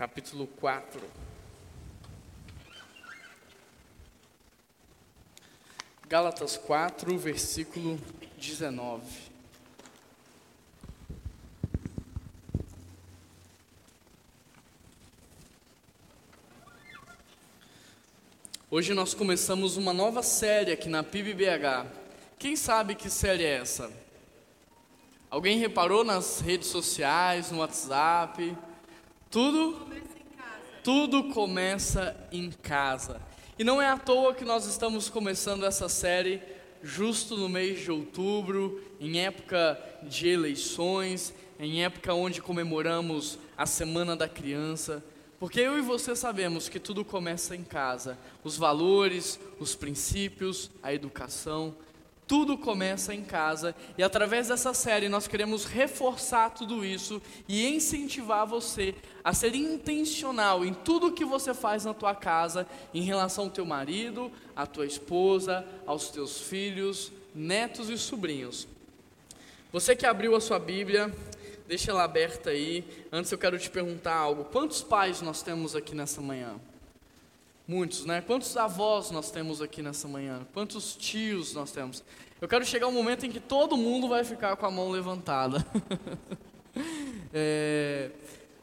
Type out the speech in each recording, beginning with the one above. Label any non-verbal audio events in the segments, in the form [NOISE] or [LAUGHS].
capítulo 4. Gálatas 4, versículo 19. Hoje nós começamos uma nova série aqui na PIBBH. Quem sabe que série é essa? Alguém reparou nas redes sociais, no WhatsApp? Tudo? Tudo começa em casa. E não é à toa que nós estamos começando essa série justo no mês de outubro, em época de eleições, em época onde comemoramos a Semana da Criança. Porque eu e você sabemos que tudo começa em casa. Os valores, os princípios, a educação, tudo começa em casa e através dessa série nós queremos reforçar tudo isso e incentivar você a ser intencional em tudo que você faz na tua casa em relação ao teu marido, à tua esposa, aos teus filhos, netos e sobrinhos. Você que abriu a sua Bíblia, deixa ela aberta aí. Antes eu quero te perguntar algo. Quantos pais nós temos aqui nessa manhã? Muitos, né? Quantos avós nós temos aqui nessa manhã? Quantos tios nós temos? Eu quero chegar um momento em que todo mundo vai ficar com a mão levantada. [LAUGHS] é,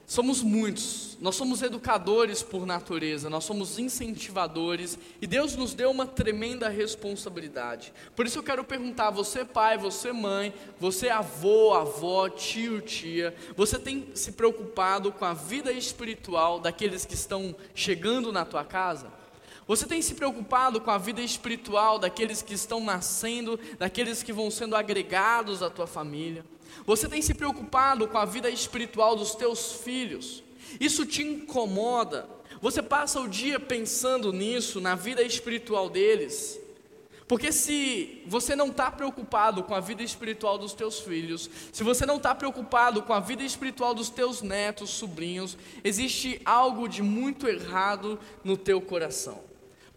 somos muitos, nós somos educadores por natureza, nós somos incentivadores e Deus nos deu uma tremenda responsabilidade. Por isso eu quero perguntar: você, pai, você, mãe, você, avô, avó, tio, tia, você tem se preocupado com a vida espiritual daqueles que estão chegando na tua casa? Você tem se preocupado com a vida espiritual daqueles que estão nascendo, daqueles que vão sendo agregados à tua família? Você tem se preocupado com a vida espiritual dos teus filhos? Isso te incomoda? Você passa o dia pensando nisso, na vida espiritual deles? Porque se você não está preocupado com a vida espiritual dos teus filhos, se você não está preocupado com a vida espiritual dos teus netos, sobrinhos, existe algo de muito errado no teu coração.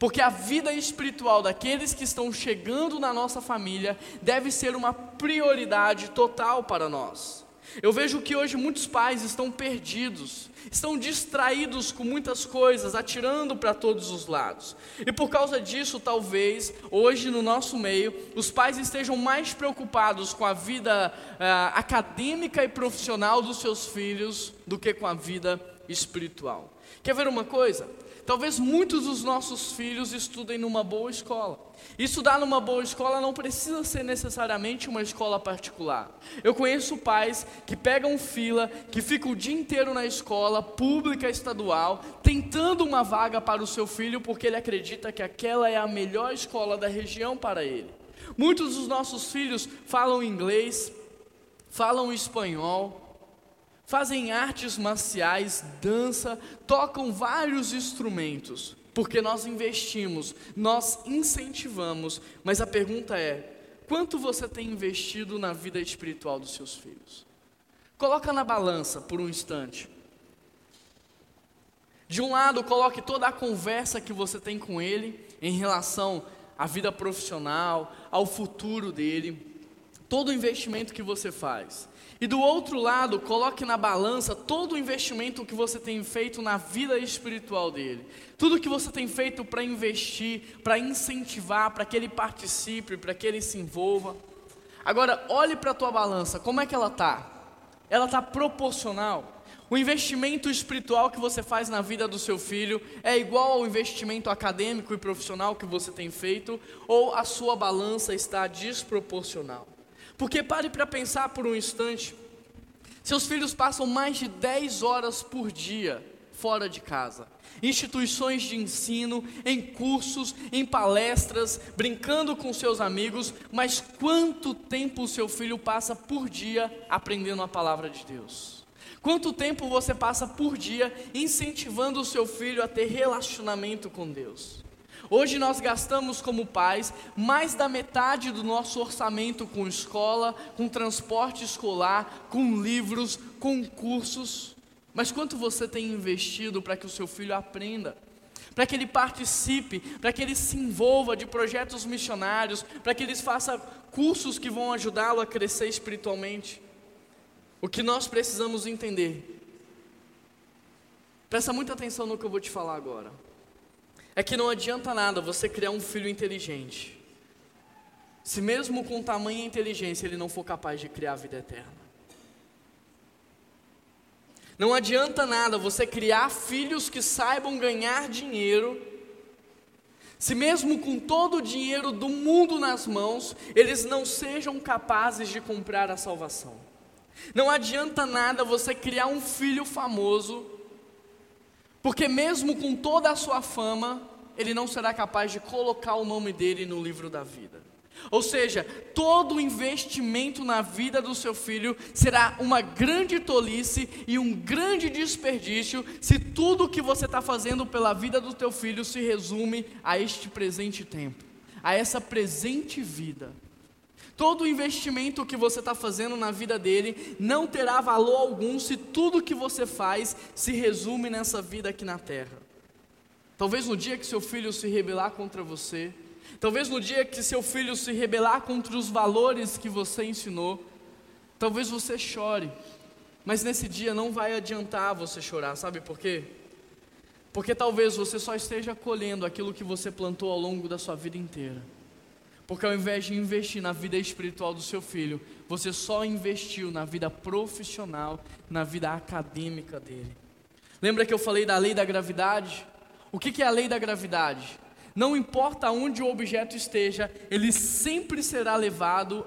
Porque a vida espiritual daqueles que estão chegando na nossa família deve ser uma prioridade total para nós. Eu vejo que hoje muitos pais estão perdidos, estão distraídos com muitas coisas, atirando para todos os lados. E por causa disso, talvez, hoje no nosso meio, os pais estejam mais preocupados com a vida uh, acadêmica e profissional dos seus filhos do que com a vida espiritual. Quer ver uma coisa? Talvez muitos dos nossos filhos estudem numa boa escola. Estudar numa boa escola não precisa ser necessariamente uma escola particular. Eu conheço pais que pegam fila, que ficam o dia inteiro na escola pública estadual, tentando uma vaga para o seu filho porque ele acredita que aquela é a melhor escola da região para ele. Muitos dos nossos filhos falam inglês, falam espanhol, fazem artes marciais, dança, tocam vários instrumentos, porque nós investimos, nós incentivamos, mas a pergunta é: quanto você tem investido na vida espiritual dos seus filhos? Coloca na balança por um instante. De um lado, coloque toda a conversa que você tem com ele em relação à vida profissional, ao futuro dele, todo o investimento que você faz. E do outro lado, coloque na balança todo o investimento que você tem feito na vida espiritual dele. Tudo que você tem feito para investir, para incentivar, para que ele participe, para que ele se envolva. Agora, olhe para a tua balança, como é que ela está? Ela está proporcional. O investimento espiritual que você faz na vida do seu filho é igual ao investimento acadêmico e profissional que você tem feito, ou a sua balança está desproporcional? Porque pare para pensar por um instante. Seus filhos passam mais de 10 horas por dia fora de casa. Instituições de ensino, em cursos, em palestras, brincando com seus amigos, mas quanto tempo o seu filho passa por dia aprendendo a palavra de Deus? Quanto tempo você passa por dia incentivando o seu filho a ter relacionamento com Deus? Hoje nós gastamos como pais mais da metade do nosso orçamento com escola, com transporte escolar, com livros, com cursos. Mas quanto você tem investido para que o seu filho aprenda? Para que ele participe, para que ele se envolva de projetos missionários, para que ele faça cursos que vão ajudá-lo a crescer espiritualmente? O que nós precisamos entender Presta muita atenção no que eu vou te falar agora. É que não adianta nada você criar um filho inteligente, se mesmo com tamanha inteligência ele não for capaz de criar a vida eterna. Não adianta nada você criar filhos que saibam ganhar dinheiro, se mesmo com todo o dinheiro do mundo nas mãos, eles não sejam capazes de comprar a salvação. Não adianta nada você criar um filho famoso, porque mesmo com toda a sua fama, ele não será capaz de colocar o nome dele no livro da vida. Ou seja, todo o investimento na vida do seu filho será uma grande tolice e um grande desperdício se tudo o que você está fazendo pela vida do teu filho se resume a este presente tempo, a essa presente vida. Todo investimento que você está fazendo na vida dele não terá valor algum se tudo que você faz se resume nessa vida aqui na terra. Talvez no dia que seu filho se rebelar contra você, Talvez no dia que seu filho se rebelar contra os valores que você ensinou, talvez você chore, mas nesse dia não vai adiantar você chorar, sabe por quê? Porque talvez você só esteja colhendo aquilo que você plantou ao longo da sua vida inteira. Porque ao invés de investir na vida espiritual do seu filho, você só investiu na vida profissional, na vida acadêmica dele. Lembra que eu falei da lei da gravidade? O que é a lei da gravidade? Não importa onde o objeto esteja, ele sempre será levado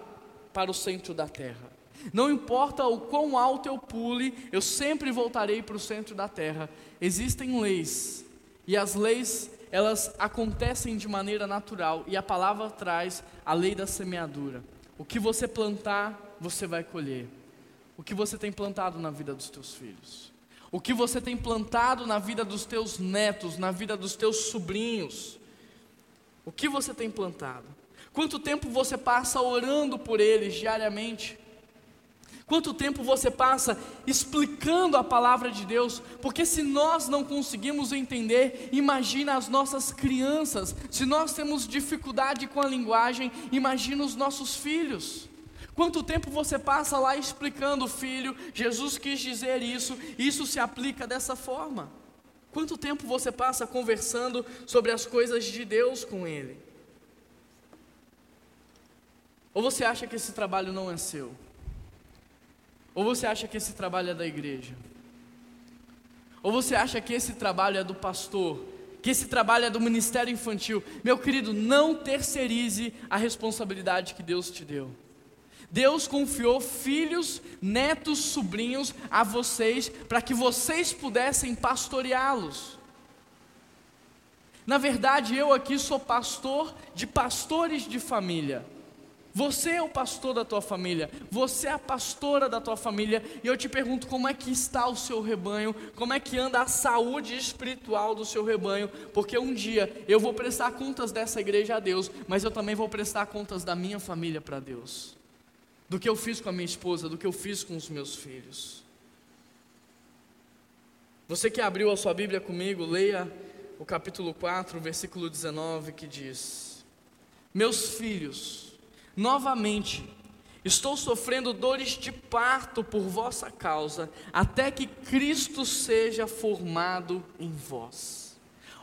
para o centro da terra. Não importa o quão alto eu pule, eu sempre voltarei para o centro da terra. Existem leis, e as leis, elas acontecem de maneira natural, e a palavra traz a lei da semeadura. O que você plantar, você vai colher. O que você tem plantado na vida dos teus filhos? O que você tem plantado na vida dos teus netos, na vida dos teus sobrinhos? O que você tem plantado? Quanto tempo você passa orando por eles diariamente? Quanto tempo você passa explicando a palavra de Deus? Porque se nós não conseguimos entender, imagina as nossas crianças. Se nós temos dificuldade com a linguagem, imagina os nossos filhos. Quanto tempo você passa lá explicando, filho, Jesus quis dizer isso, isso se aplica dessa forma. Quanto tempo você passa conversando sobre as coisas de Deus com Ele? Ou você acha que esse trabalho não é seu? Ou você acha que esse trabalho é da igreja? Ou você acha que esse trabalho é do pastor? Que esse trabalho é do ministério infantil? Meu querido, não terceirize a responsabilidade que Deus te deu. Deus confiou filhos, netos, sobrinhos a vocês para que vocês pudessem pastoreá-los. Na verdade, eu aqui sou pastor de pastores de família. Você é o pastor da tua família, você é a pastora da tua família, e eu te pergunto como é que está o seu rebanho, como é que anda a saúde espiritual do seu rebanho, porque um dia eu vou prestar contas dessa igreja a Deus, mas eu também vou prestar contas da minha família para Deus. Do que eu fiz com a minha esposa, do que eu fiz com os meus filhos. Você que abriu a sua Bíblia comigo, leia o capítulo 4, versículo 19, que diz: Meus filhos, novamente estou sofrendo dores de parto por vossa causa, até que Cristo seja formado em vós.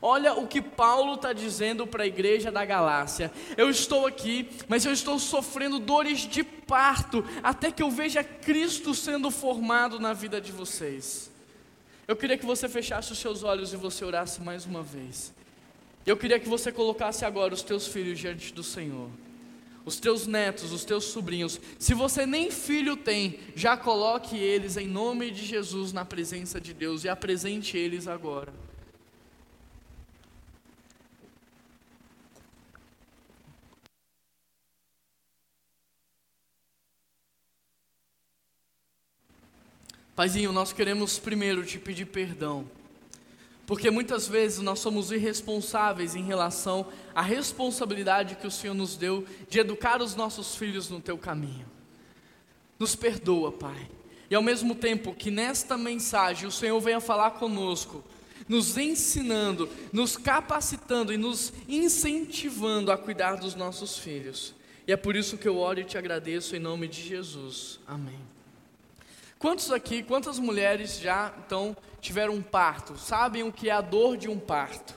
Olha o que Paulo está dizendo para a igreja da Galácia. Eu estou aqui, mas eu estou sofrendo dores de parto, até que eu veja Cristo sendo formado na vida de vocês. Eu queria que você fechasse os seus olhos e você orasse mais uma vez. Eu queria que você colocasse agora os teus filhos diante do Senhor. Os teus netos, os teus sobrinhos. Se você nem filho tem, já coloque eles em nome de Jesus na presença de Deus e apresente eles agora. Paizinho, nós queremos primeiro te pedir perdão, porque muitas vezes nós somos irresponsáveis em relação à responsabilidade que o Senhor nos deu de educar os nossos filhos no teu caminho. Nos perdoa, Pai. E ao mesmo tempo que nesta mensagem o Senhor venha falar conosco, nos ensinando, nos capacitando e nos incentivando a cuidar dos nossos filhos. E é por isso que eu oro e te agradeço em nome de Jesus. Amém. Quantos aqui, quantas mulheres já então tiveram um parto? Sabem o que é a dor de um parto?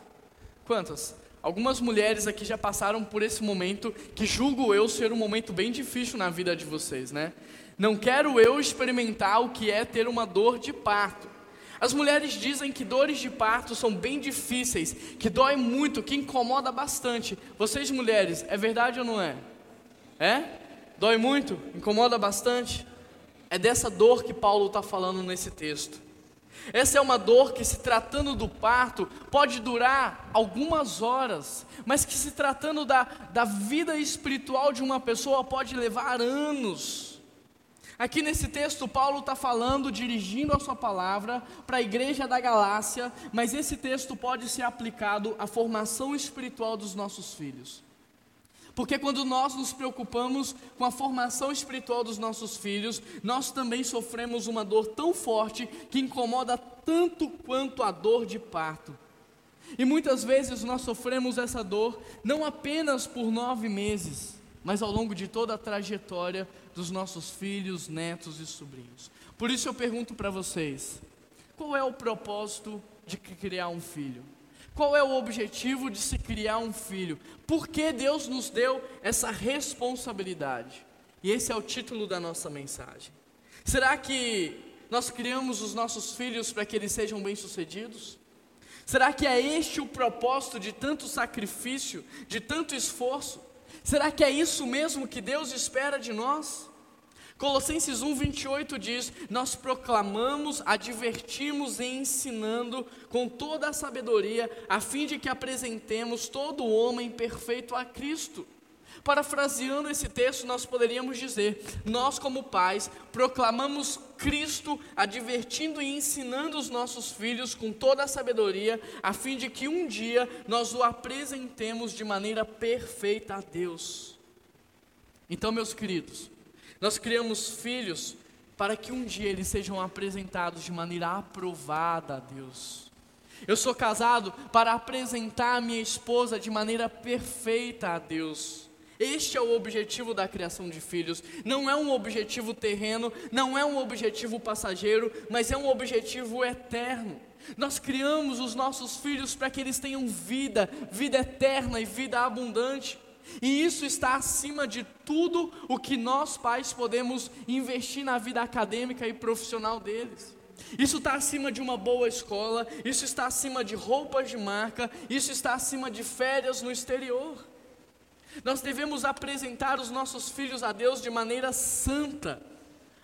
Quantas? Algumas mulheres aqui já passaram por esse momento que julgo eu ser um momento bem difícil na vida de vocês, né? Não quero eu experimentar o que é ter uma dor de parto. As mulheres dizem que dores de parto são bem difíceis, que dói muito, que incomoda bastante. Vocês mulheres, é verdade ou não é? É? Dói muito? Incomoda bastante? É dessa dor que Paulo está falando nesse texto. Essa é uma dor que, se tratando do parto, pode durar algumas horas, mas que, se tratando da, da vida espiritual de uma pessoa, pode levar anos. Aqui nesse texto, Paulo está falando, dirigindo a sua palavra para a igreja da Galácia, mas esse texto pode ser aplicado à formação espiritual dos nossos filhos. Porque quando nós nos preocupamos com a formação espiritual dos nossos filhos, nós também sofremos uma dor tão forte que incomoda tanto quanto a dor de parto. E muitas vezes nós sofremos essa dor não apenas por nove meses, mas ao longo de toda a trajetória dos nossos filhos, netos e sobrinhos. Por isso eu pergunto para vocês: qual é o propósito de criar um filho? Qual é o objetivo de se criar um filho? Por que Deus nos deu essa responsabilidade? E esse é o título da nossa mensagem. Será que nós criamos os nossos filhos para que eles sejam bem-sucedidos? Será que é este o propósito de tanto sacrifício, de tanto esforço? Será que é isso mesmo que Deus espera de nós? Colossenses 1:28 diz: Nós proclamamos, advertimos e ensinando com toda a sabedoria, a fim de que apresentemos todo homem perfeito a Cristo. Parafraseando esse texto, nós poderíamos dizer: nós, como pais, proclamamos Cristo, advertindo e ensinando os nossos filhos com toda a sabedoria, a fim de que um dia nós o apresentemos de maneira perfeita a Deus. Então, meus queridos, nós criamos filhos para que um dia eles sejam apresentados de maneira aprovada a Deus. Eu sou casado para apresentar a minha esposa de maneira perfeita a Deus. Este é o objetivo da criação de filhos. Não é um objetivo terreno, não é um objetivo passageiro, mas é um objetivo eterno. Nós criamos os nossos filhos para que eles tenham vida, vida eterna e vida abundante. E isso está acima de tudo o que nós pais podemos investir na vida acadêmica e profissional deles. Isso está acima de uma boa escola, isso está acima de roupas de marca, isso está acima de férias no exterior. Nós devemos apresentar os nossos filhos a Deus de maneira santa.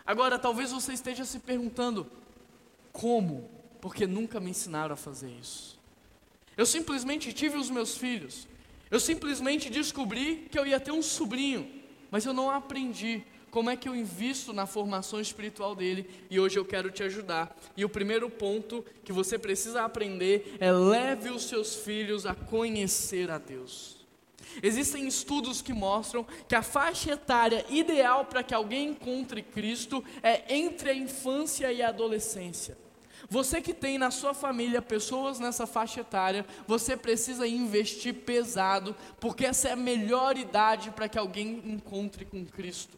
Agora, talvez você esteja se perguntando: como? Porque nunca me ensinaram a fazer isso. Eu simplesmente tive os meus filhos, eu simplesmente descobri que eu ia ter um sobrinho, mas eu não aprendi como é que eu invisto na formação espiritual dele e hoje eu quero te ajudar. E o primeiro ponto que você precisa aprender é leve os seus filhos a conhecer a Deus. Existem estudos que mostram que a faixa etária ideal para que alguém encontre Cristo é entre a infância e a adolescência. Você que tem na sua família pessoas nessa faixa etária, você precisa investir pesado, porque essa é a melhor idade para que alguém encontre com Cristo.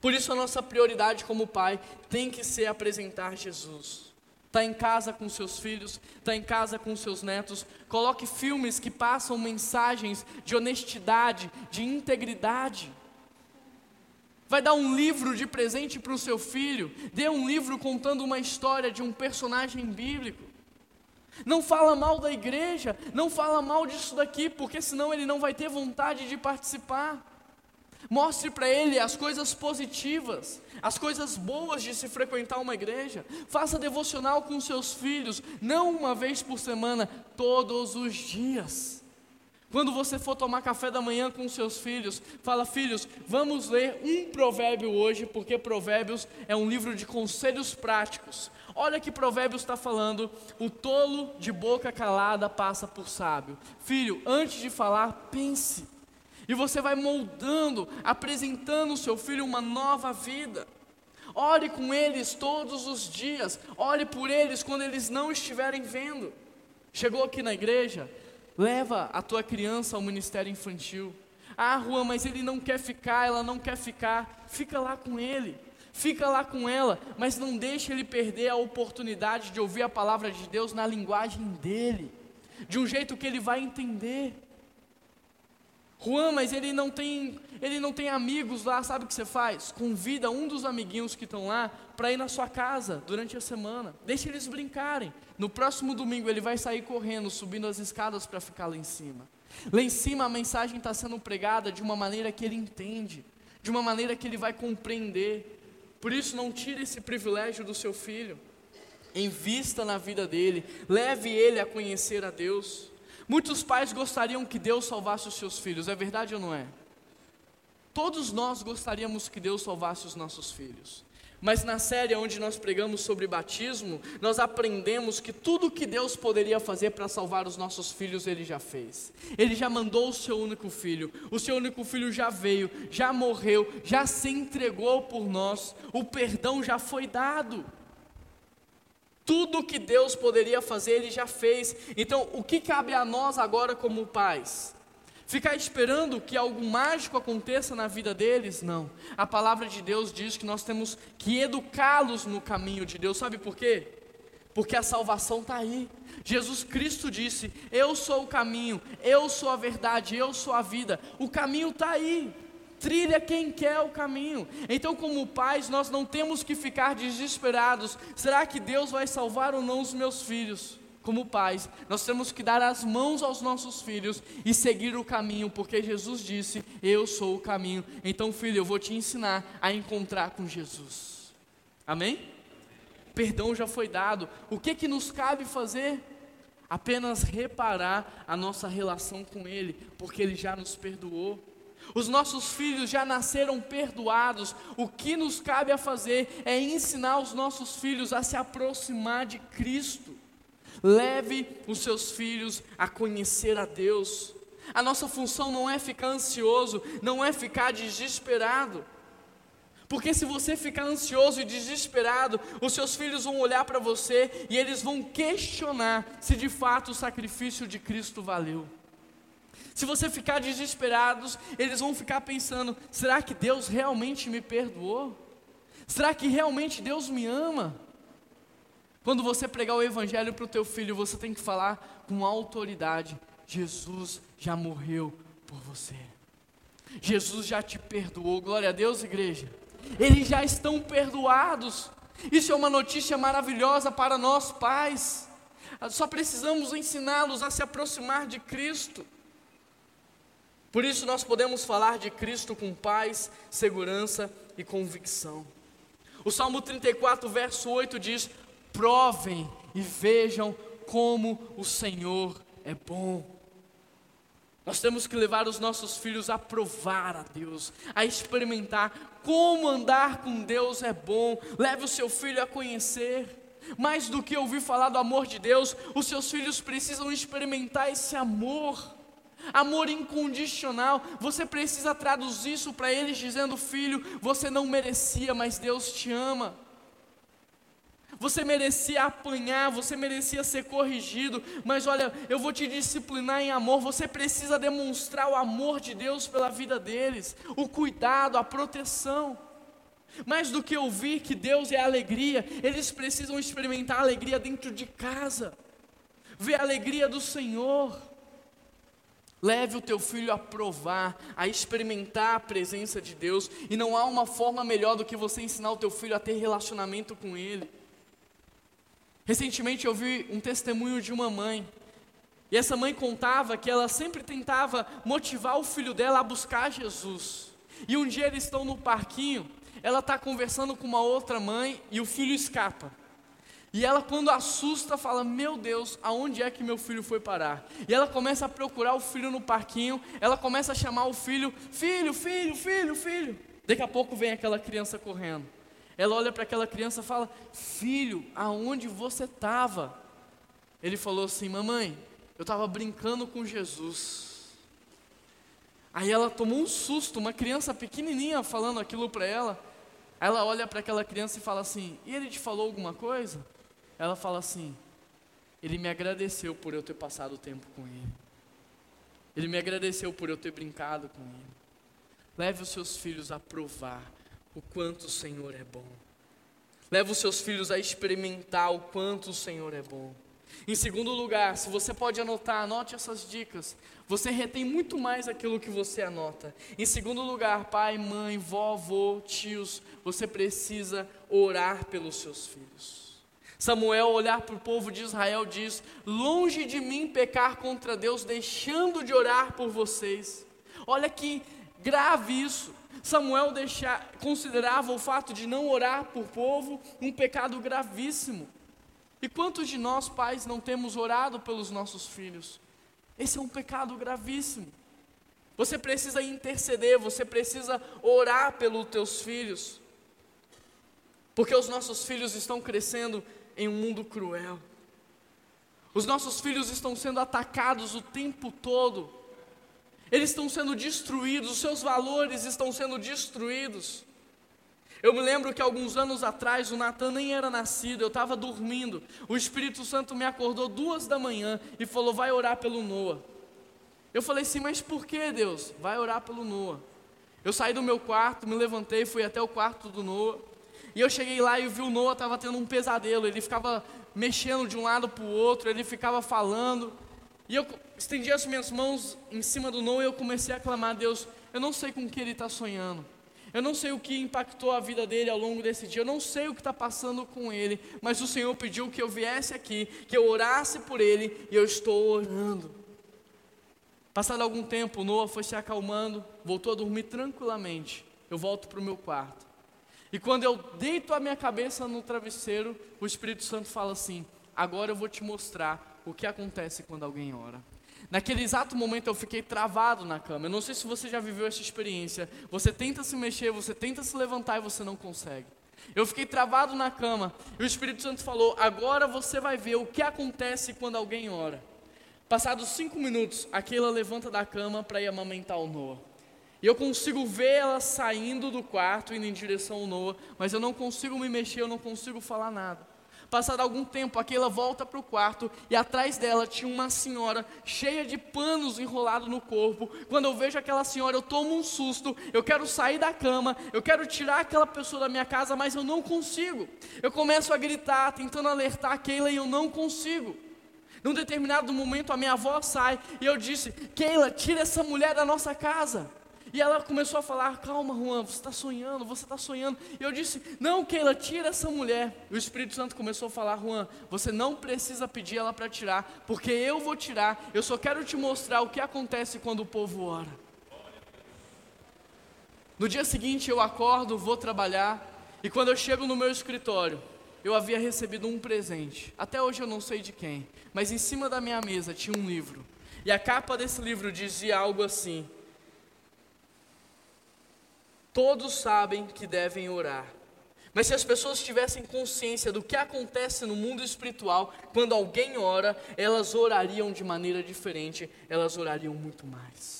Por isso, a nossa prioridade como pai tem que ser apresentar Jesus. Está em casa com seus filhos, está em casa com seus netos. Coloque filmes que passam mensagens de honestidade, de integridade. Vai dar um livro de presente para o seu filho. Dê um livro contando uma história de um personagem bíblico. Não fala mal da igreja, não fala mal disso daqui, porque senão ele não vai ter vontade de participar. Mostre para ele as coisas positivas, as coisas boas de se frequentar uma igreja. Faça devocional com seus filhos, não uma vez por semana, todos os dias. Quando você for tomar café da manhã com seus filhos, fala: Filhos, vamos ler um provérbio hoje, porque Provérbios é um livro de conselhos práticos. Olha que Provérbios está falando: o tolo de boca calada passa por sábio. Filho, antes de falar, pense. E você vai moldando, apresentando ao seu filho uma nova vida. Ore com eles todos os dias, ore por eles quando eles não estiverem vendo. Chegou aqui na igreja, Leva a tua criança ao ministério infantil. Ah, Juan, mas ele não quer ficar, ela não quer ficar. Fica lá com ele. Fica lá com ela, mas não deixe ele perder a oportunidade de ouvir a palavra de Deus na linguagem dele, de um jeito que ele vai entender. Juan, mas ele não tem, ele não tem amigos lá, sabe o que você faz? Convida um dos amiguinhos que estão lá para ir na sua casa durante a semana. Deixa eles brincarem. No próximo domingo ele vai sair correndo, subindo as escadas para ficar lá em cima. Lá em cima a mensagem está sendo pregada de uma maneira que ele entende, de uma maneira que ele vai compreender. Por isso, não tire esse privilégio do seu filho. Invista na vida dele, leve ele a conhecer a Deus. Muitos pais gostariam que Deus salvasse os seus filhos, é verdade ou não é? Todos nós gostaríamos que Deus salvasse os nossos filhos. Mas na série onde nós pregamos sobre batismo, nós aprendemos que tudo que Deus poderia fazer para salvar os nossos filhos, Ele já fez. Ele já mandou o seu único filho. O seu único filho já veio, já morreu, já se entregou por nós. O perdão já foi dado. Tudo que Deus poderia fazer, Ele já fez. Então, o que cabe a nós agora como pais? Ficar esperando que algo mágico aconteça na vida deles? Não. A palavra de Deus diz que nós temos que educá-los no caminho de Deus. Sabe por quê? Porque a salvação está aí. Jesus Cristo disse: Eu sou o caminho, eu sou a verdade, eu sou a vida. O caminho está aí. Trilha quem quer o caminho. Então, como pais, nós não temos que ficar desesperados. Será que Deus vai salvar ou não os meus filhos? Como pais, nós temos que dar as mãos aos nossos filhos e seguir o caminho, porque Jesus disse: Eu sou o caminho. Então, filho, eu vou te ensinar a encontrar com Jesus. Amém? Perdão já foi dado. O que que nos cabe fazer? Apenas reparar a nossa relação com Ele, porque Ele já nos perdoou. Os nossos filhos já nasceram perdoados. O que nos cabe a fazer é ensinar os nossos filhos a se aproximar de Cristo. Leve os seus filhos a conhecer a Deus. A nossa função não é ficar ansioso, não é ficar desesperado. Porque se você ficar ansioso e desesperado, os seus filhos vão olhar para você e eles vão questionar se de fato o sacrifício de Cristo valeu. Se você ficar desesperado, eles vão ficar pensando: será que Deus realmente me perdoou? Será que realmente Deus me ama? Quando você pregar o evangelho para o teu filho, você tem que falar com autoridade: Jesus já morreu por você. Jesus já te perdoou. Glória a Deus, igreja. Eles já estão perdoados. Isso é uma notícia maravilhosa para nós pais. Só precisamos ensiná-los a se aproximar de Cristo. Por isso nós podemos falar de Cristo com paz, segurança e convicção. O Salmo 34, verso 8 diz: provem e vejam como o Senhor é bom. Nós temos que levar os nossos filhos a provar a Deus, a experimentar como andar com Deus é bom. Leve o seu filho a conhecer. Mais do que ouvir falar do amor de Deus, os seus filhos precisam experimentar esse amor. Amor incondicional, você precisa traduzir isso para eles, dizendo: Filho, você não merecia, mas Deus te ama você merecia apanhar, você merecia ser corrigido, mas olha, eu vou te disciplinar em amor. Você precisa demonstrar o amor de Deus pela vida deles, o cuidado, a proteção. Mais do que ouvir que Deus é alegria, eles precisam experimentar a alegria dentro de casa, ver a alegria do Senhor. Leve o teu filho a provar, a experimentar a presença de Deus, e não há uma forma melhor do que você ensinar o teu filho a ter relacionamento com Ele. Recentemente eu vi um testemunho de uma mãe. E essa mãe contava que ela sempre tentava motivar o filho dela a buscar Jesus. E um dia eles estão no parquinho, ela está conversando com uma outra mãe e o filho escapa. E ela, quando assusta, fala: Meu Deus, aonde é que meu filho foi parar? E ela começa a procurar o filho no parquinho, ela começa a chamar o filho: Filho, filho, filho, filho. Daqui a pouco vem aquela criança correndo. Ela olha para aquela criança e fala: Filho, aonde você estava? Ele falou assim: Mamãe, eu estava brincando com Jesus. Aí ela tomou um susto, uma criança pequenininha falando aquilo para ela. Ela olha para aquela criança e fala assim: E ele te falou alguma coisa? Ela fala assim: Ele me agradeceu por eu ter passado o tempo com ele. Ele me agradeceu por eu ter brincado com ele. Leve os seus filhos a provar o quanto o Senhor é bom. Leva os seus filhos a experimentar o quanto o Senhor é bom. Em segundo lugar, se você pode anotar, anote essas dicas. Você retém muito mais aquilo que você anota. Em segundo lugar, pai, mãe, vovô, tios, você precisa orar pelos seus filhos. Samuel, olhar para o povo de Israel, diz: Longe de mim pecar contra Deus, deixando de orar por vocês. Olha que grave isso. Samuel deixar, considerava o fato de não orar por povo um pecado gravíssimo. E quantos de nós, pais, não temos orado pelos nossos filhos? Esse é um pecado gravíssimo. Você precisa interceder, você precisa orar pelos teus filhos. Porque os nossos filhos estão crescendo em um mundo cruel. Os nossos filhos estão sendo atacados o tempo todo eles estão sendo destruídos, os seus valores estão sendo destruídos. Eu me lembro que alguns anos atrás o Natan nem era nascido, eu estava dormindo. O Espírito Santo me acordou duas da manhã e falou: Vai orar pelo Noah. Eu falei assim, mas por que Deus? Vai orar pelo Noah. Eu saí do meu quarto, me levantei, fui até o quarto do Noah. E eu cheguei lá e vi o Noah estava tendo um pesadelo. Ele ficava mexendo de um lado para o outro, ele ficava falando. E eu estendi as minhas mãos em cima do Noah e eu comecei a clamar a Deus. Eu não sei com que ele está sonhando. Eu não sei o que impactou a vida dele ao longo desse dia. Eu não sei o que está passando com ele. Mas o Senhor pediu que eu viesse aqui, que eu orasse por ele e eu estou orando. Passado algum tempo, Noah foi se acalmando, voltou a dormir tranquilamente. Eu volto para o meu quarto. E quando eu deito a minha cabeça no travesseiro, o Espírito Santo fala assim: Agora eu vou te mostrar o que acontece quando alguém ora. Naquele exato momento eu fiquei travado na cama. Eu não sei se você já viveu essa experiência. Você tenta se mexer, você tenta se levantar e você não consegue. Eu fiquei travado na cama e o Espírito Santo falou: Agora você vai ver o que acontece quando alguém ora. Passados cinco minutos, aquela levanta da cama para ir amamentar o Noah. E eu consigo ver ela saindo do quarto, indo em direção ao Noah, mas eu não consigo me mexer, eu não consigo falar nada. Passado algum tempo, aquela volta para o quarto e atrás dela tinha uma senhora cheia de panos enrolados no corpo. Quando eu vejo aquela senhora, eu tomo um susto. Eu quero sair da cama, eu quero tirar aquela pessoa da minha casa, mas eu não consigo. Eu começo a gritar, tentando alertar Keila e eu não consigo. Num determinado momento, a minha avó sai e eu disse: Keila, tira essa mulher da nossa casa. E ela começou a falar: Calma, Juan, você está sonhando, você está sonhando. E eu disse: Não, Keila, tira essa mulher. E o Espírito Santo começou a falar: Juan, você não precisa pedir ela para tirar, porque eu vou tirar. Eu só quero te mostrar o que acontece quando o povo ora. No dia seguinte eu acordo, vou trabalhar, e quando eu chego no meu escritório, eu havia recebido um presente. Até hoje eu não sei de quem, mas em cima da minha mesa tinha um livro. E a capa desse livro dizia algo assim: Todos sabem que devem orar. Mas se as pessoas tivessem consciência do que acontece no mundo espiritual, quando alguém ora, elas orariam de maneira diferente, elas orariam muito mais.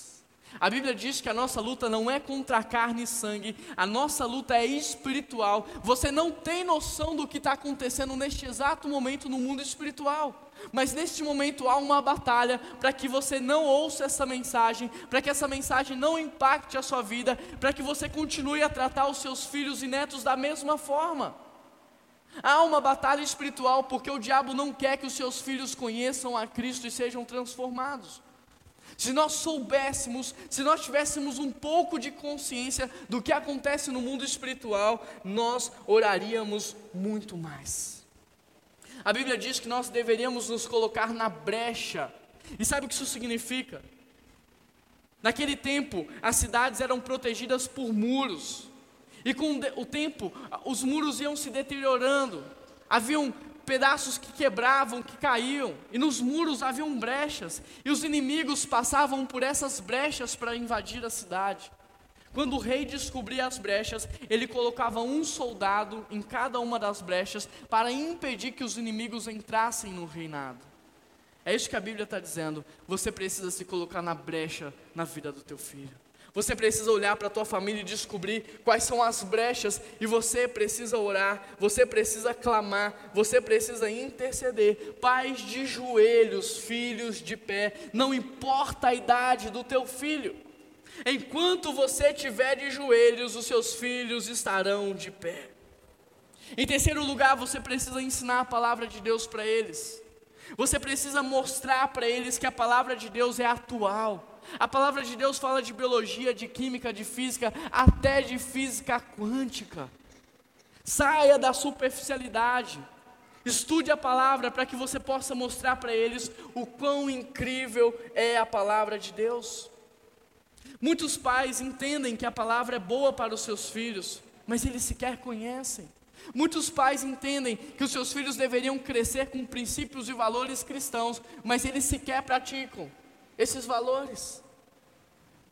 A Bíblia diz que a nossa luta não é contra carne e sangue, a nossa luta é espiritual. Você não tem noção do que está acontecendo neste exato momento no mundo espiritual. Mas neste momento há uma batalha para que você não ouça essa mensagem, para que essa mensagem não impacte a sua vida, para que você continue a tratar os seus filhos e netos da mesma forma. Há uma batalha espiritual porque o diabo não quer que os seus filhos conheçam a Cristo e sejam transformados. Se nós soubéssemos, se nós tivéssemos um pouco de consciência do que acontece no mundo espiritual, nós oraríamos muito mais. A Bíblia diz que nós deveríamos nos colocar na brecha. E sabe o que isso significa? Naquele tempo, as cidades eram protegidas por muros. E com o tempo, os muros iam se deteriorando. Haviam pedaços que quebravam, que caíam, e nos muros haviam brechas, e os inimigos passavam por essas brechas para invadir a cidade. Quando o rei descobria as brechas, ele colocava um soldado em cada uma das brechas para impedir que os inimigos entrassem no reinado. É isso que a Bíblia está dizendo. Você precisa se colocar na brecha na vida do teu filho. Você precisa olhar para a tua família e descobrir quais são as brechas e você precisa orar, você precisa clamar, você precisa interceder. Pais de joelhos, filhos de pé, não importa a idade do teu filho. Enquanto você estiver de joelhos, os seus filhos estarão de pé. Em terceiro lugar, você precisa ensinar a palavra de Deus para eles. Você precisa mostrar para eles que a palavra de Deus é atual. A palavra de Deus fala de biologia, de química, de física, até de física quântica. Saia da superficialidade. Estude a palavra para que você possa mostrar para eles o quão incrível é a palavra de Deus. Muitos pais entendem que a palavra é boa para os seus filhos, mas eles sequer conhecem. Muitos pais entendem que os seus filhos deveriam crescer com princípios e valores cristãos, mas eles sequer praticam esses valores.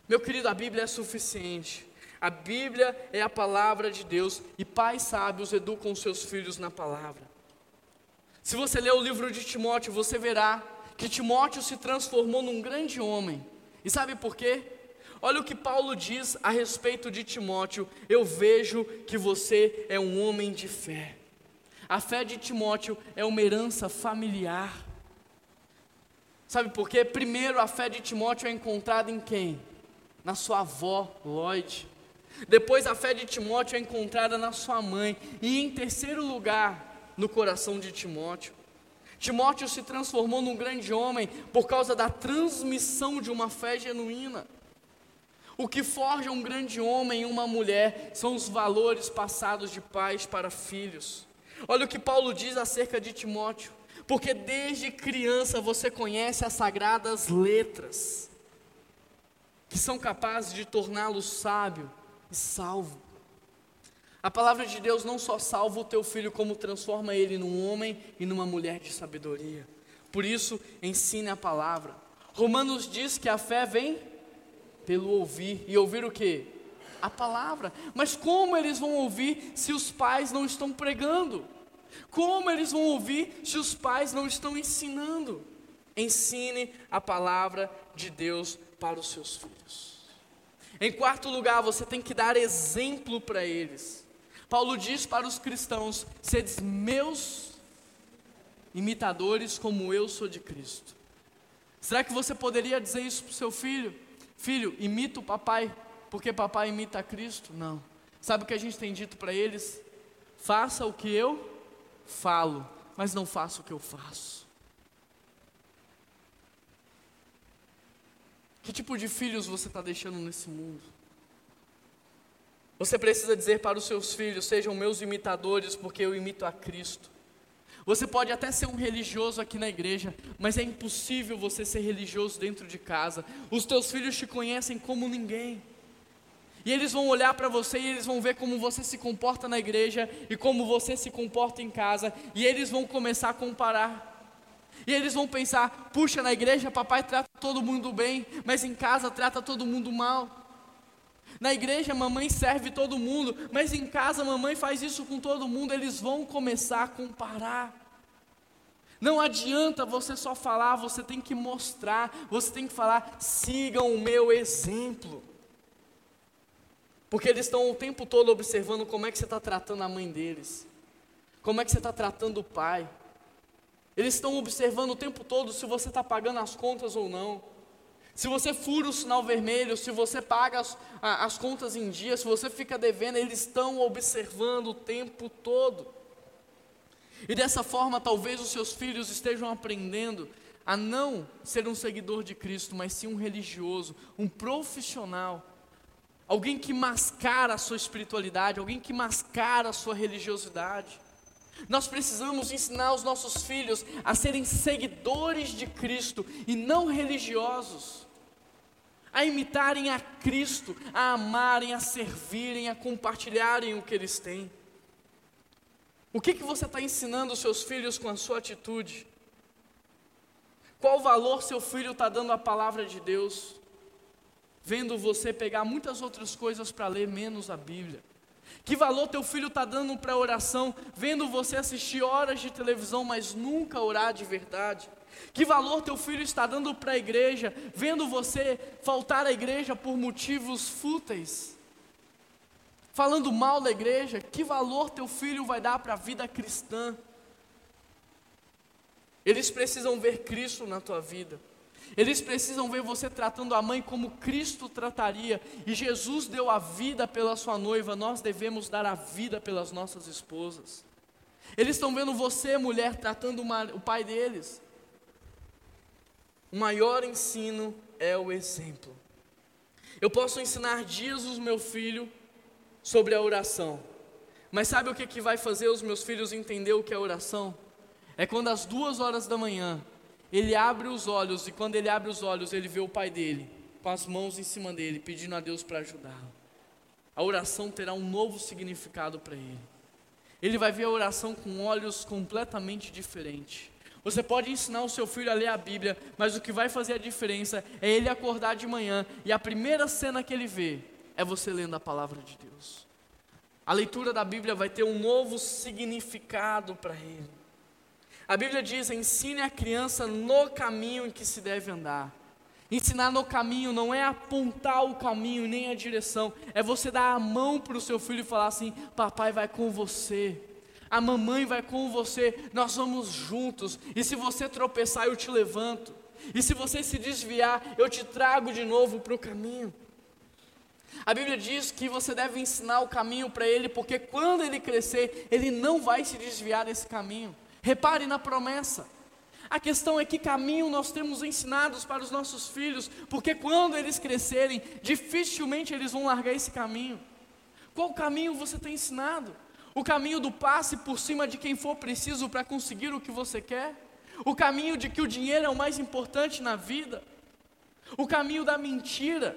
Meu querido, a Bíblia é suficiente. A Bíblia é a palavra de Deus e pais sábios educam seus filhos na palavra. Se você ler o livro de Timóteo, você verá que Timóteo se transformou num grande homem. E sabe por quê? Olha o que Paulo diz a respeito de Timóteo. Eu vejo que você é um homem de fé. A fé de Timóteo é uma herança familiar. Sabe por quê? Primeiro, a fé de Timóteo é encontrada em quem? Na sua avó, Lloyd. Depois, a fé de Timóteo é encontrada na sua mãe. E em terceiro lugar, no coração de Timóteo. Timóteo se transformou num grande homem por causa da transmissão de uma fé genuína. O que forja um grande homem e uma mulher são os valores passados de pais para filhos. Olha o que Paulo diz acerca de Timóteo. Porque desde criança você conhece as sagradas letras, que são capazes de torná-lo sábio e salvo. A palavra de Deus não só salva o teu filho, como transforma ele num homem e numa mulher de sabedoria. Por isso, ensine a palavra. Romanos diz que a fé vem pelo ouvir. E ouvir o que? A palavra. Mas como eles vão ouvir se os pais não estão pregando? Como eles vão ouvir se os pais não estão ensinando? Ensine a palavra de Deus para os seus filhos. Em quarto lugar, você tem que dar exemplo para eles. Paulo diz para os cristãos: sedes meus imitadores, como eu sou de Cristo. Será que você poderia dizer isso para o seu filho? Filho, imita o papai, porque papai imita a Cristo? Não. Sabe o que a gente tem dito para eles? Faça o que eu falo, mas não faça o que eu faço. Que tipo de filhos você está deixando nesse mundo? Você precisa dizer para os seus filhos: sejam meus imitadores, porque eu imito a Cristo. Você pode até ser um religioso aqui na igreja, mas é impossível você ser religioso dentro de casa. Os teus filhos te conhecem como ninguém. E eles vão olhar para você e eles vão ver como você se comporta na igreja e como você se comporta em casa, e eles vão começar a comparar. E eles vão pensar: puxa, na igreja papai trata todo mundo bem, mas em casa trata todo mundo mal. Na igreja, mamãe serve todo mundo, mas em casa, mamãe faz isso com todo mundo. Eles vão começar a comparar. Não adianta você só falar, você tem que mostrar, você tem que falar, sigam o meu exemplo. Porque eles estão o tempo todo observando como é que você está tratando a mãe deles, como é que você está tratando o pai. Eles estão observando o tempo todo se você está pagando as contas ou não. Se você fura o sinal vermelho, se você paga as, as contas em dia, se você fica devendo, eles estão observando o tempo todo. E dessa forma, talvez os seus filhos estejam aprendendo a não ser um seguidor de Cristo, mas sim um religioso, um profissional, alguém que mascara a sua espiritualidade, alguém que mascara a sua religiosidade. Nós precisamos ensinar os nossos filhos a serem seguidores de Cristo e não religiosos a imitarem a Cristo, a amarem, a servirem, a compartilharem o que eles têm. O que, que você está ensinando os seus filhos com a sua atitude? Qual valor seu filho está dando à palavra de Deus? Vendo você pegar muitas outras coisas para ler, menos a Bíblia. Que valor teu filho está dando para a oração, vendo você assistir horas de televisão, mas nunca orar de verdade? Que valor teu filho está dando para a igreja, vendo você faltar à igreja por motivos fúteis? Falando mal da igreja, que valor teu filho vai dar para a vida cristã? Eles precisam ver Cristo na tua vida. Eles precisam ver você tratando a mãe como Cristo trataria. E Jesus deu a vida pela sua noiva, nós devemos dar a vida pelas nossas esposas. Eles estão vendo você, mulher, tratando uma, o pai deles. O maior ensino é o exemplo. Eu posso ensinar os meu filho sobre a oração. Mas sabe o que, que vai fazer os meus filhos entender o que é oração? É quando às duas horas da manhã ele abre os olhos e quando ele abre os olhos ele vê o pai dele com as mãos em cima dele pedindo a Deus para ajudá-lo. A oração terá um novo significado para ele. Ele vai ver a oração com olhos completamente diferentes. Você pode ensinar o seu filho a ler a Bíblia, mas o que vai fazer a diferença é ele acordar de manhã e a primeira cena que ele vê é você lendo a palavra de Deus. A leitura da Bíblia vai ter um novo significado para ele. A Bíblia diz: ensine a criança no caminho em que se deve andar. Ensinar no caminho não é apontar o caminho nem a direção, é você dar a mão para o seu filho e falar assim: Papai vai com você, a mamãe vai com você, nós vamos juntos, e se você tropeçar, eu te levanto, e se você se desviar, eu te trago de novo para o caminho. A Bíblia diz que você deve ensinar o caminho para ele, porque quando ele crescer, ele não vai se desviar desse caminho. Repare na promessa. A questão é que caminho nós temos ensinados para os nossos filhos, porque quando eles crescerem, dificilmente eles vão largar esse caminho. Qual caminho você tem ensinado? O caminho do passe por cima de quem for preciso para conseguir o que você quer? O caminho de que o dinheiro é o mais importante na vida? O caminho da mentira?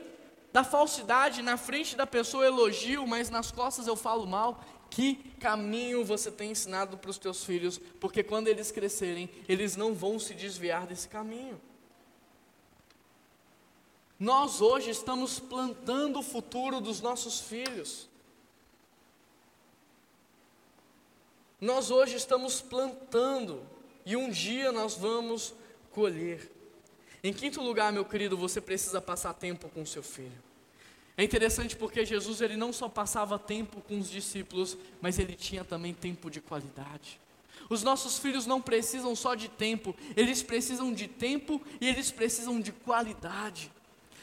da falsidade, na frente da pessoa eu elogio, mas nas costas eu falo mal. Que caminho você tem ensinado para os teus filhos? Porque quando eles crescerem, eles não vão se desviar desse caminho. Nós hoje estamos plantando o futuro dos nossos filhos. Nós hoje estamos plantando e um dia nós vamos colher. Em quinto lugar, meu querido, você precisa passar tempo com seu filho. É interessante porque Jesus ele não só passava tempo com os discípulos, mas ele tinha também tempo de qualidade. Os nossos filhos não precisam só de tempo, eles precisam de tempo e eles precisam de qualidade.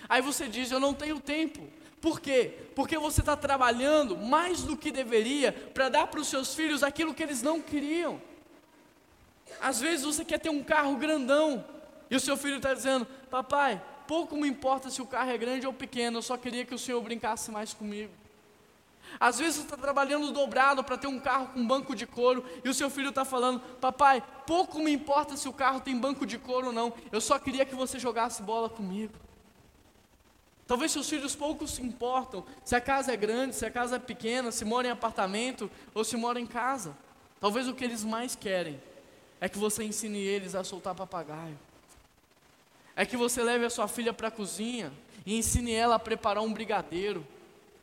Aí você diz: Eu não tenho tempo. Por quê? Porque você está trabalhando mais do que deveria para dar para os seus filhos aquilo que eles não queriam. Às vezes você quer ter um carro grandão, e o seu filho está dizendo: Papai, pouco me importa se o carro é grande ou pequeno, eu só queria que o senhor brincasse mais comigo. Às vezes você está trabalhando dobrado para ter um carro com banco de couro e o seu filho está falando: Papai, pouco me importa se o carro tem banco de couro ou não, eu só queria que você jogasse bola comigo. Talvez seus filhos pouco se importam se a casa é grande, se a casa é pequena, se mora em apartamento ou se mora em casa. Talvez o que eles mais querem é que você ensine eles a soltar papagaio é que você leve a sua filha para a cozinha e ensine ela a preparar um brigadeiro,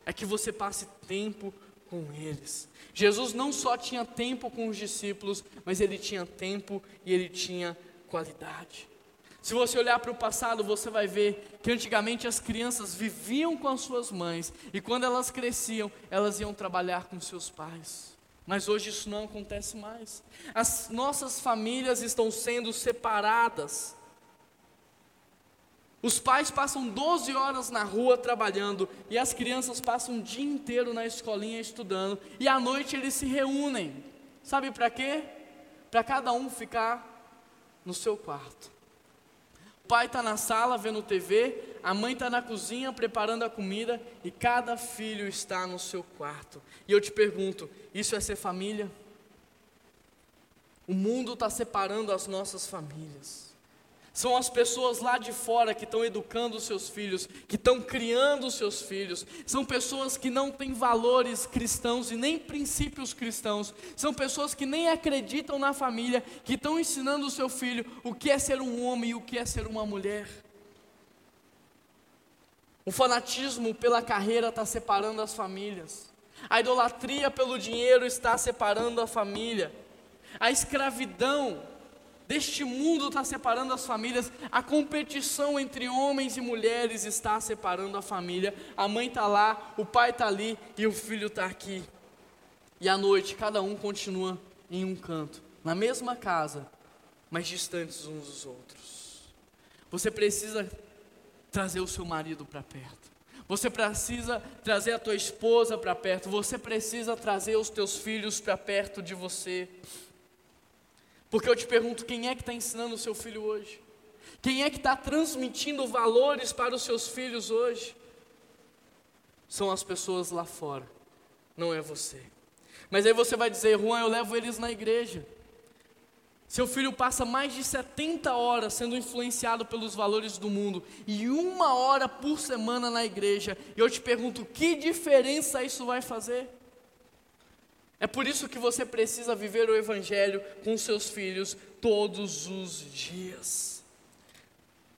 é que você passe tempo com eles. Jesus não só tinha tempo com os discípulos, mas ele tinha tempo e ele tinha qualidade. Se você olhar para o passado, você vai ver que antigamente as crianças viviam com as suas mães e quando elas cresciam, elas iam trabalhar com seus pais. Mas hoje isso não acontece mais. As nossas famílias estão sendo separadas. Os pais passam 12 horas na rua trabalhando e as crianças passam o dia inteiro na escolinha estudando e à noite eles se reúnem. Sabe para quê? Para cada um ficar no seu quarto. O pai está na sala vendo TV, a mãe está na cozinha preparando a comida e cada filho está no seu quarto. E eu te pergunto: isso é ser família? O mundo está separando as nossas famílias. São as pessoas lá de fora que estão educando os seus filhos, que estão criando os seus filhos. São pessoas que não têm valores cristãos e nem princípios cristãos. São pessoas que nem acreditam na família, que estão ensinando o seu filho o que é ser um homem e o que é ser uma mulher. O fanatismo pela carreira está separando as famílias. A idolatria pelo dinheiro está separando a família. A escravidão deste mundo está separando as famílias, a competição entre homens e mulheres está separando a família. A mãe está lá, o pai está ali e o filho está aqui. E à noite, cada um continua em um canto, na mesma casa, mas distantes uns dos outros. Você precisa trazer o seu marido para perto. Você precisa trazer a tua esposa para perto. Você precisa trazer os teus filhos para perto de você. Porque eu te pergunto: quem é que está ensinando o seu filho hoje? Quem é que está transmitindo valores para os seus filhos hoje? São as pessoas lá fora, não é você. Mas aí você vai dizer, Juan, eu levo eles na igreja. Seu filho passa mais de 70 horas sendo influenciado pelos valores do mundo e uma hora por semana na igreja. E eu te pergunto, que diferença isso vai fazer? É por isso que você precisa viver o Evangelho com seus filhos todos os dias.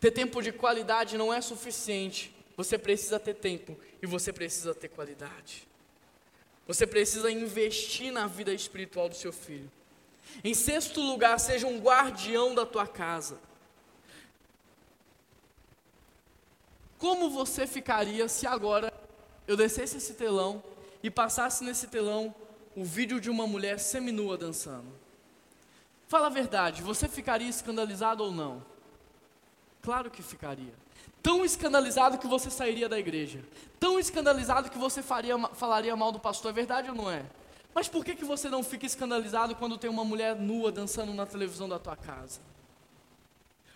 Ter tempo de qualidade não é suficiente, você precisa ter tempo e você precisa ter qualidade. Você precisa investir na vida espiritual do seu filho. Em sexto lugar, seja um guardião da tua casa. Como você ficaria se agora eu descesse esse telão e passasse nesse telão o vídeo de uma mulher seminua dançando? Fala a verdade, você ficaria escandalizado ou não? Claro que ficaria. Tão escandalizado que você sairia da igreja. Tão escandalizado que você faria, falaria mal do pastor. É verdade ou não é? Mas por que, que você não fica escandalizado quando tem uma mulher nua dançando na televisão da tua casa?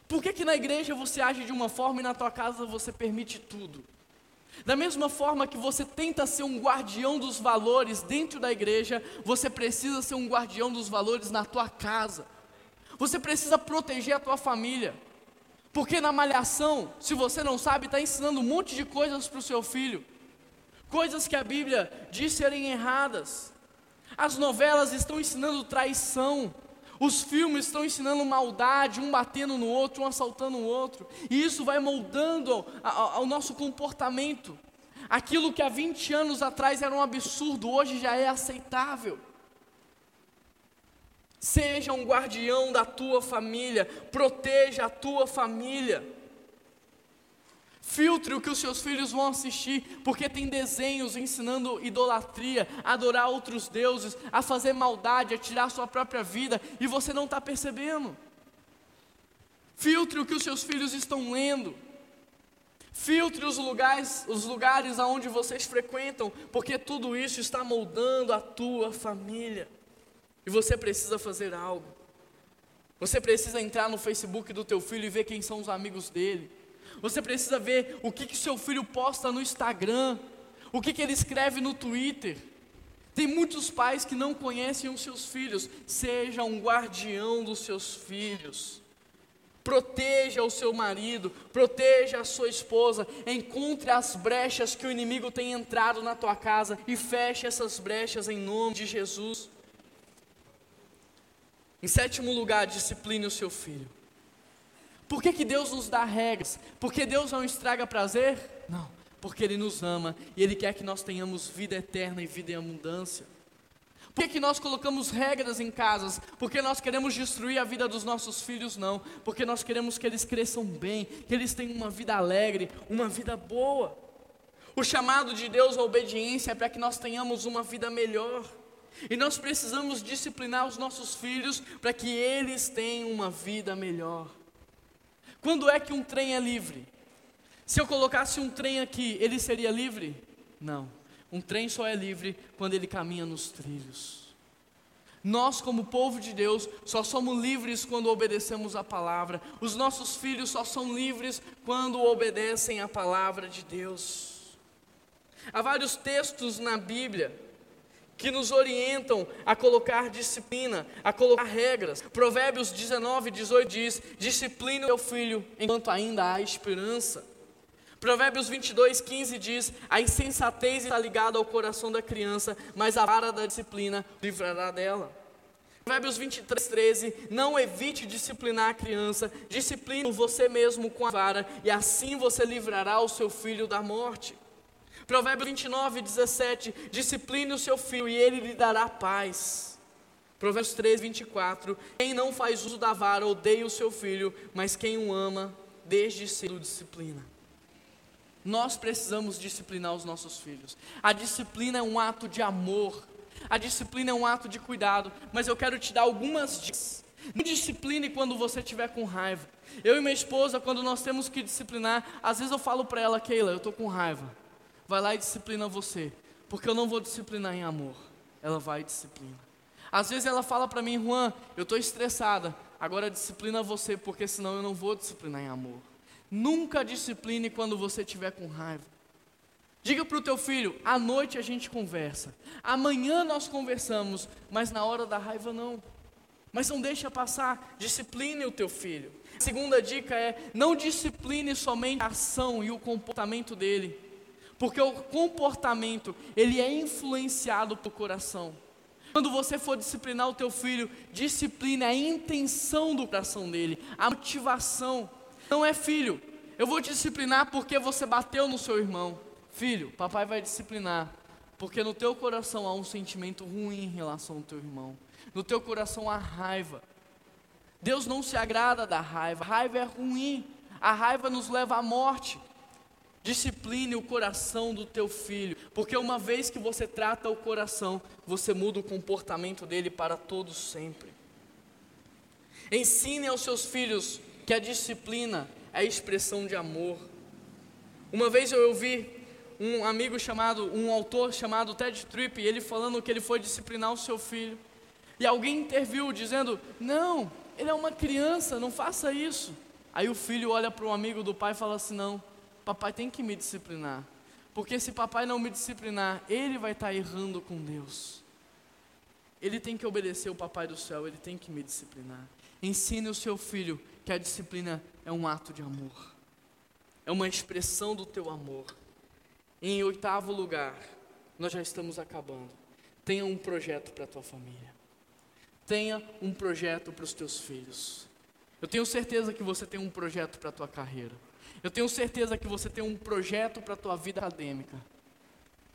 Por que, que na igreja você age de uma forma e na tua casa você permite tudo? Da mesma forma que você tenta ser um guardião dos valores dentro da igreja, você precisa ser um guardião dos valores na tua casa. Você precisa proteger a tua família. Porque na malhação, se você não sabe, está ensinando um monte de coisas para o seu filho. Coisas que a Bíblia diz serem erradas. As novelas estão ensinando traição. Os filmes estão ensinando maldade, um batendo no outro, um assaltando o outro. E isso vai moldando ao, nosso comportamento. Aquilo que há 20 anos atrás era um absurdo, hoje já é aceitável. Seja um guardião da tua família, proteja a tua família. Filtre o que os seus filhos vão assistir, porque tem desenhos ensinando idolatria, a adorar outros deuses, a fazer maldade, a tirar a sua própria vida, e você não está percebendo. Filtre o que os seus filhos estão lendo. Filtre os lugares, os lugares aonde vocês frequentam, porque tudo isso está moldando a tua família. E você precisa fazer algo. Você precisa entrar no Facebook do teu filho e ver quem são os amigos dele. Você precisa ver o que, que seu filho posta no Instagram, o que, que ele escreve no Twitter. Tem muitos pais que não conhecem os seus filhos. Seja um guardião dos seus filhos. Proteja o seu marido, proteja a sua esposa, encontre as brechas que o inimigo tem entrado na tua casa e feche essas brechas em nome de Jesus. Em sétimo lugar, discipline o seu filho. Por que, que Deus nos dá regras? Porque Deus não estraga prazer? Não, porque Ele nos ama e Ele quer que nós tenhamos vida eterna e vida em abundância. Por que, que nós colocamos regras em casas? Porque nós queremos destruir a vida dos nossos filhos? Não, porque nós queremos que eles cresçam bem, que eles tenham uma vida alegre, uma vida boa. O chamado de Deus à obediência é para que nós tenhamos uma vida melhor. E nós precisamos disciplinar os nossos filhos para que eles tenham uma vida melhor. Quando é que um trem é livre? Se eu colocasse um trem aqui, ele seria livre? Não. Um trem só é livre quando ele caminha nos trilhos. Nós, como povo de Deus, só somos livres quando obedecemos a palavra. Os nossos filhos só são livres quando obedecem a palavra de Deus. Há vários textos na Bíblia que nos orientam a colocar disciplina, a colocar regras. Provérbios 19, 18 diz: discipline o teu filho enquanto ainda há esperança. Provérbios 22, 15 diz: A insensatez está ligada ao coração da criança, mas a vara da disciplina livrará dela. Provérbios 23, 13: Não evite disciplinar a criança, discipline você mesmo com a vara, e assim você livrará o seu filho da morte. Provérbio 29, 17: Discipline o seu filho e ele lhe dará paz. Provérbios 3, 24: Quem não faz uso da vara odeia o seu filho, mas quem o ama, desde cedo disciplina. Nós precisamos disciplinar os nossos filhos. A disciplina é um ato de amor, a disciplina é um ato de cuidado, mas eu quero te dar algumas dicas Não discipline quando você estiver com raiva. Eu e minha esposa, quando nós temos que disciplinar, às vezes eu falo para ela, Keila, eu estou com raiva. Vai lá e disciplina você, porque eu não vou disciplinar em amor. Ela vai e disciplina. Às vezes ela fala para mim, Juan, eu estou estressada. Agora disciplina você, porque senão eu não vou disciplinar em amor. Nunca discipline quando você estiver com raiva. Diga para o teu filho: à noite a gente conversa, amanhã nós conversamos, mas na hora da raiva não. Mas não deixa passar, discipline o teu filho. A segunda dica é: não discipline somente a ação e o comportamento dele, porque o comportamento ele é influenciado pelo coração. Quando você for disciplinar o teu filho, discipline a intenção do coração dele, a motivação. Não é filho, eu vou disciplinar porque você bateu no seu irmão. Filho, papai vai disciplinar, porque no teu coração há um sentimento ruim em relação ao teu irmão. No teu coração há raiva. Deus não se agrada da raiva. A raiva é ruim. A raiva nos leva à morte. Discipline o coração do teu filho, porque uma vez que você trata o coração, você muda o comportamento dele para todos sempre. Ensine aos seus filhos que a disciplina é a expressão de amor. Uma vez eu ouvi um amigo chamado, um autor chamado Ted Tripp, ele falando que ele foi disciplinar o seu filho. E alguém interviu dizendo: Não, ele é uma criança, não faça isso. Aí o filho olha para o amigo do pai e fala assim: Não, papai tem que me disciplinar. Porque se papai não me disciplinar, ele vai estar tá errando com Deus. Ele tem que obedecer o papai do céu, ele tem que me disciplinar. Ensine o seu filho que a disciplina é um ato de amor. É uma expressão do teu amor. Em oitavo lugar, nós já estamos acabando. Tenha um projeto para a tua família. Tenha um projeto para os teus filhos. Eu tenho certeza que você tem um projeto para a tua carreira. Eu tenho certeza que você tem um projeto para a tua vida acadêmica.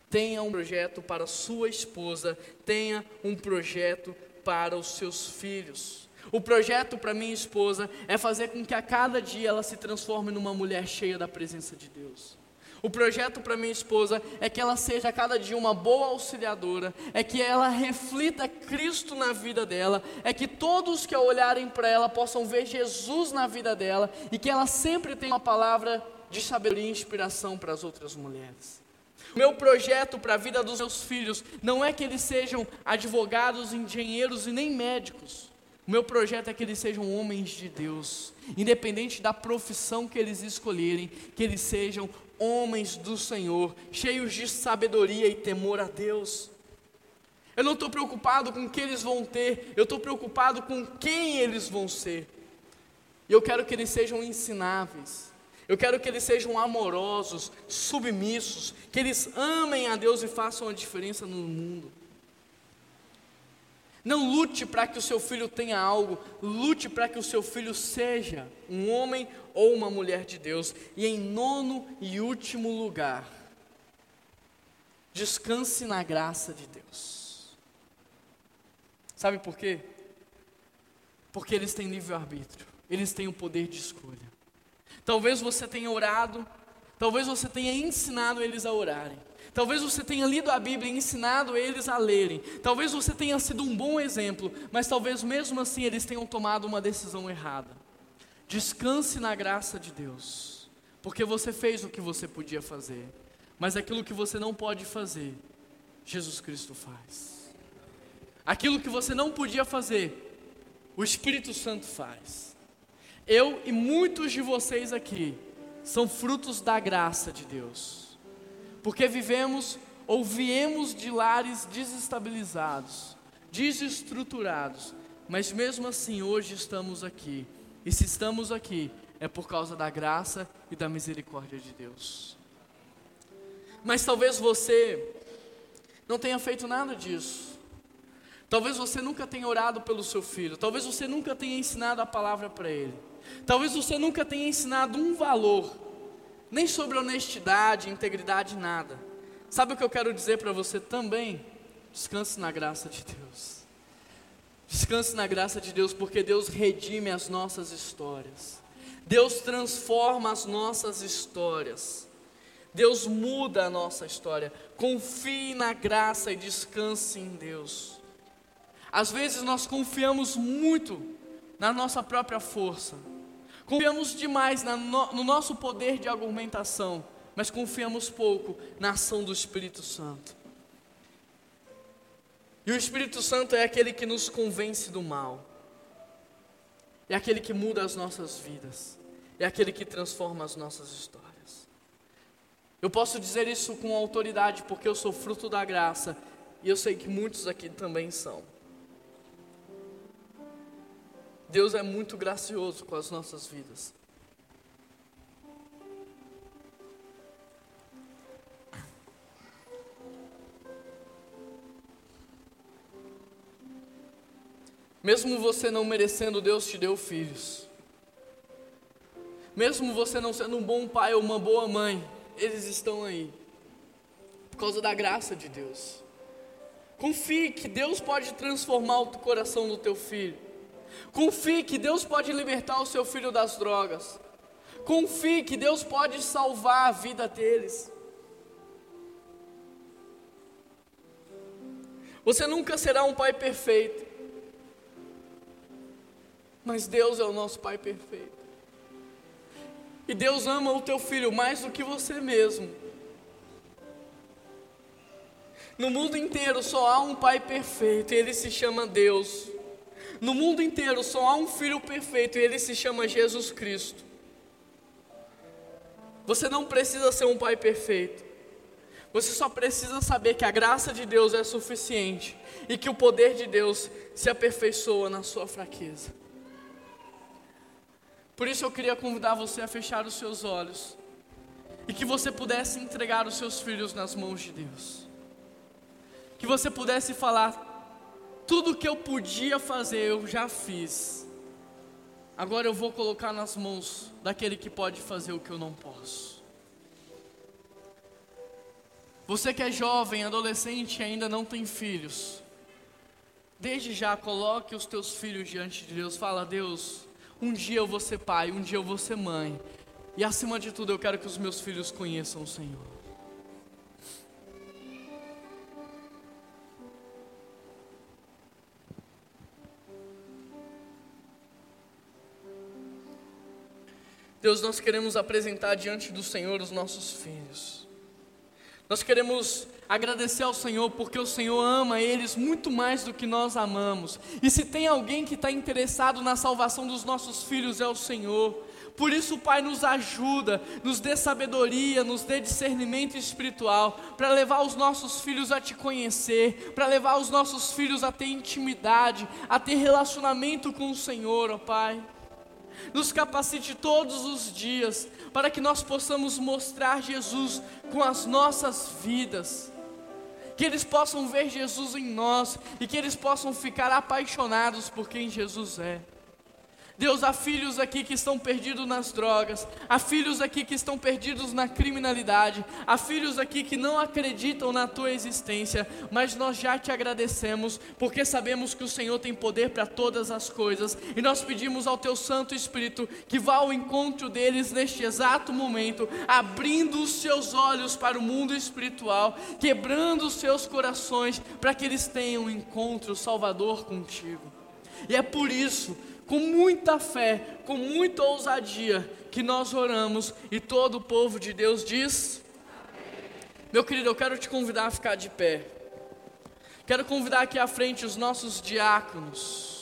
Tenha um projeto para a sua esposa. Tenha um projeto para os seus filhos. O projeto para minha esposa é fazer com que a cada dia ela se transforme numa mulher cheia da presença de Deus. O projeto para minha esposa é que ela seja cada dia uma boa auxiliadora, é que ela reflita Cristo na vida dela, é que todos que olharem para ela possam ver Jesus na vida dela e que ela sempre tenha uma palavra de sabedoria e inspiração para as outras mulheres. O meu projeto para a vida dos meus filhos não é que eles sejam advogados, engenheiros e nem médicos. O meu projeto é que eles sejam homens de Deus, independente da profissão que eles escolherem, que eles sejam homens do Senhor, cheios de sabedoria e temor a Deus. Eu não estou preocupado com o que eles vão ter, eu estou preocupado com quem eles vão ser. E eu quero que eles sejam ensináveis, eu quero que eles sejam amorosos, submissos, que eles amem a Deus e façam a diferença no mundo. Não lute para que o seu filho tenha algo, lute para que o seu filho seja um homem ou uma mulher de Deus. E em nono e último lugar, descanse na graça de Deus. Sabe por quê? Porque eles têm livre-arbítrio, eles têm o poder de escolha. Talvez você tenha orado, talvez você tenha ensinado eles a orarem. Talvez você tenha lido a Bíblia e ensinado eles a lerem. Talvez você tenha sido um bom exemplo, mas talvez mesmo assim eles tenham tomado uma decisão errada. Descanse na graça de Deus, porque você fez o que você podia fazer, mas aquilo que você não pode fazer, Jesus Cristo faz. Aquilo que você não podia fazer, o Espírito Santo faz. Eu e muitos de vocês aqui são frutos da graça de Deus porque vivemos ou viemos de lares desestabilizados, desestruturados, mas mesmo assim hoje estamos aqui. E se estamos aqui, é por causa da graça e da misericórdia de Deus. Mas talvez você não tenha feito nada disso. Talvez você nunca tenha orado pelo seu filho. Talvez você nunca tenha ensinado a palavra para ele. Talvez você nunca tenha ensinado um valor nem sobre honestidade, integridade, nada. Sabe o que eu quero dizer para você também? Descanse na graça de Deus. Descanse na graça de Deus, porque Deus redime as nossas histórias. Deus transforma as nossas histórias. Deus muda a nossa história. Confie na graça e descanse em Deus. Às vezes nós confiamos muito na nossa própria força. Confiamos demais no nosso poder de argumentação, mas confiamos pouco na ação do Espírito Santo. E o Espírito Santo é aquele que nos convence do mal, é aquele que muda as nossas vidas, é aquele que transforma as nossas histórias. Eu posso dizer isso com autoridade porque eu sou fruto da graça e eu sei que muitos aqui também são. Deus é muito gracioso com as nossas vidas. Mesmo você não merecendo, Deus te deu filhos. Mesmo você não sendo um bom pai ou uma boa mãe, eles estão aí. Por causa da graça de Deus. Confie que Deus pode transformar o coração do teu filho. Confie que Deus pode libertar o seu filho das drogas. Confie que Deus pode salvar a vida deles. Você nunca será um pai perfeito. Mas Deus é o nosso pai perfeito. E Deus ama o teu filho mais do que você mesmo. No mundo inteiro só há um pai perfeito, e ele se chama Deus. No mundo inteiro só há um filho perfeito, e ele se chama Jesus Cristo. Você não precisa ser um pai perfeito. Você só precisa saber que a graça de Deus é suficiente e que o poder de Deus se aperfeiçoa na sua fraqueza. Por isso eu queria convidar você a fechar os seus olhos e que você pudesse entregar os seus filhos nas mãos de Deus. Que você pudesse falar: tudo que eu podia fazer eu já fiz. Agora eu vou colocar nas mãos daquele que pode fazer o que eu não posso. Você que é jovem, adolescente e ainda não tem filhos, desde já coloque os teus filhos diante de Deus. Fala, Deus, um dia eu vou ser pai, um dia eu vou ser mãe. E acima de tudo, eu quero que os meus filhos conheçam o Senhor. Deus, nós queremos apresentar diante do Senhor os nossos filhos. Nós queremos agradecer ao Senhor porque o Senhor ama eles muito mais do que nós amamos. E se tem alguém que está interessado na salvação dos nossos filhos, é o Senhor. Por isso, Pai, nos ajuda, nos dê sabedoria, nos dê discernimento espiritual, para levar os nossos filhos a te conhecer, para levar os nossos filhos a ter intimidade, a ter relacionamento com o Senhor, ó Pai nos capacite todos os dias para que nós possamos mostrar Jesus com as nossas vidas. Que eles possam ver Jesus em nós e que eles possam ficar apaixonados por quem Jesus é. Deus, há filhos aqui que estão perdidos nas drogas, há filhos aqui que estão perdidos na criminalidade, há filhos aqui que não acreditam na tua existência, mas nós já te agradecemos, porque sabemos que o Senhor tem poder para todas as coisas, e nós pedimos ao teu Santo Espírito que vá ao encontro deles neste exato momento, abrindo os seus olhos para o mundo espiritual, quebrando os seus corações, para que eles tenham um encontro salvador contigo. E é por isso com muita fé, com muita ousadia, que nós oramos e todo o povo de Deus diz: Amém. Meu querido, eu quero te convidar a ficar de pé. Quero convidar aqui à frente os nossos diáconos.